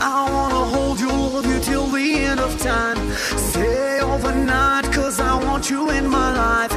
I wanna hold you, love you till the end of time. Stay overnight, cause I want you in my life.